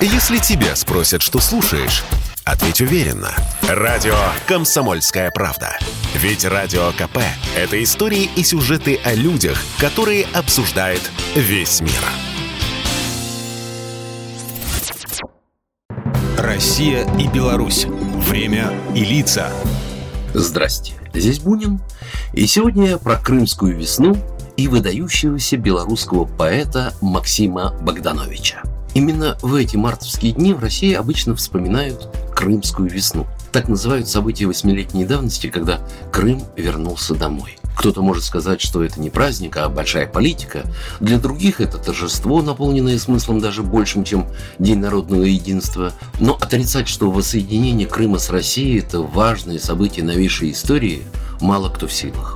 Если тебя спросят, что слушаешь, ответь уверенно. Радио «Комсомольская правда». Ведь Радио КП – это истории и сюжеты о людях, которые обсуждает весь мир. Россия и Беларусь. Время и лица. Здрасте, здесь Бунин. И сегодня про крымскую весну и выдающегося белорусского поэта Максима Богдановича. Именно в эти мартовские дни в России обычно вспоминают Крымскую весну. Так называют события восьмилетней давности, когда Крым вернулся домой. Кто-то может сказать, что это не праздник, а большая политика. Для других это торжество, наполненное смыслом даже большим, чем День народного единства. Но отрицать, что воссоединение Крыма с Россией – это важное событие новейшей истории, мало кто в силах.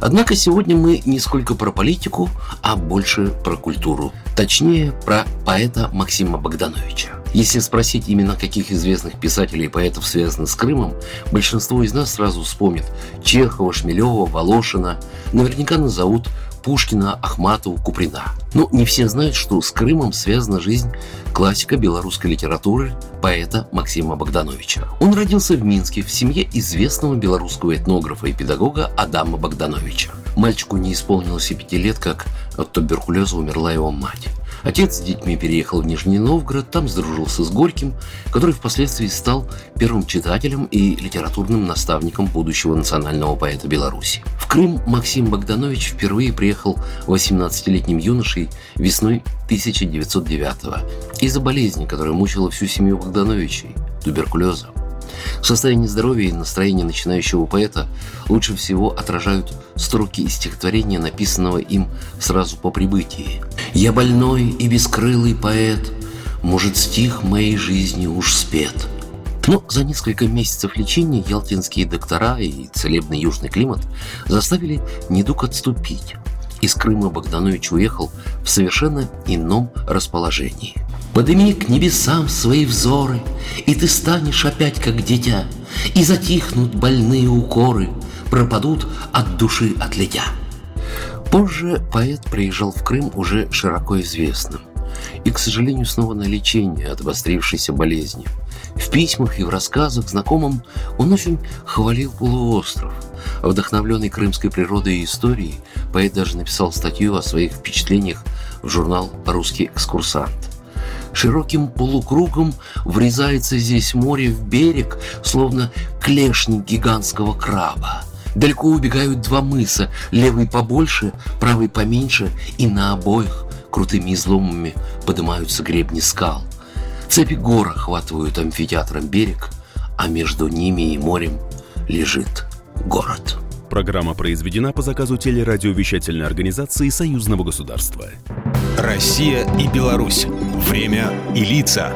Однако сегодня мы не сколько про политику, а больше про культуру. Точнее, про поэта Максима Богдановича. Если спросить именно каких известных писателей и поэтов связаны с Крымом, большинство из нас сразу вспомнит Чехова, Шмелева, Волошина. Наверняка назовут Пушкина, Ахматову, Куприна. Но не все знают, что с Крымом связана жизнь классика белорусской литературы, поэта Максима Богдановича. Он родился в Минске в семье известного белорусского этнографа и педагога Адама Богдановича. Мальчику не исполнилось и пяти лет, как от туберкулеза умерла его мать. Отец с детьми переехал в Нижний Новгород, там сдружился с Горьким, который впоследствии стал первым читателем и литературным наставником будущего национального поэта Беларуси. В Крым Максим Богданович впервые приехал 18-летним юношей весной 1909 из-за болезни, которая мучила всю семью Богдановичей – туберкулеза. Состояние здоровья и настроение начинающего поэта лучше всего отражают строки из стихотворения, написанного им сразу по прибытии. «Я больной и бескрылый поэт, может, стих моей жизни уж спет». Но за несколько месяцев лечения ялтинские доктора и целебный южный климат заставили недуг отступить. Из Крыма Богданович уехал в совершенно ином расположении – Подыми к небесам свои взоры, И ты станешь опять как дитя, И затихнут больные укоры, Пропадут от души отлетя. Позже поэт приезжал в Крым уже широко известным и, к сожалению, снова на лечение от обострившейся болезни. В письмах и в рассказах знакомым он очень хвалил полуостров. Вдохновленный крымской природой и историей, поэт даже написал статью о своих впечатлениях в журнал «Русский экскурсант». Широким полукругом врезается здесь море в берег, словно клешник гигантского краба. Далеко убегают два мыса, левый побольше, правый поменьше, и на обоих крутыми изломами поднимаются гребни скал. Цепи гор охватывают амфитеатром берег, а между ними и морем лежит город. Программа произведена по заказу телерадиовещательной организации Союзного государства. Россия и Беларусь. Время и лица.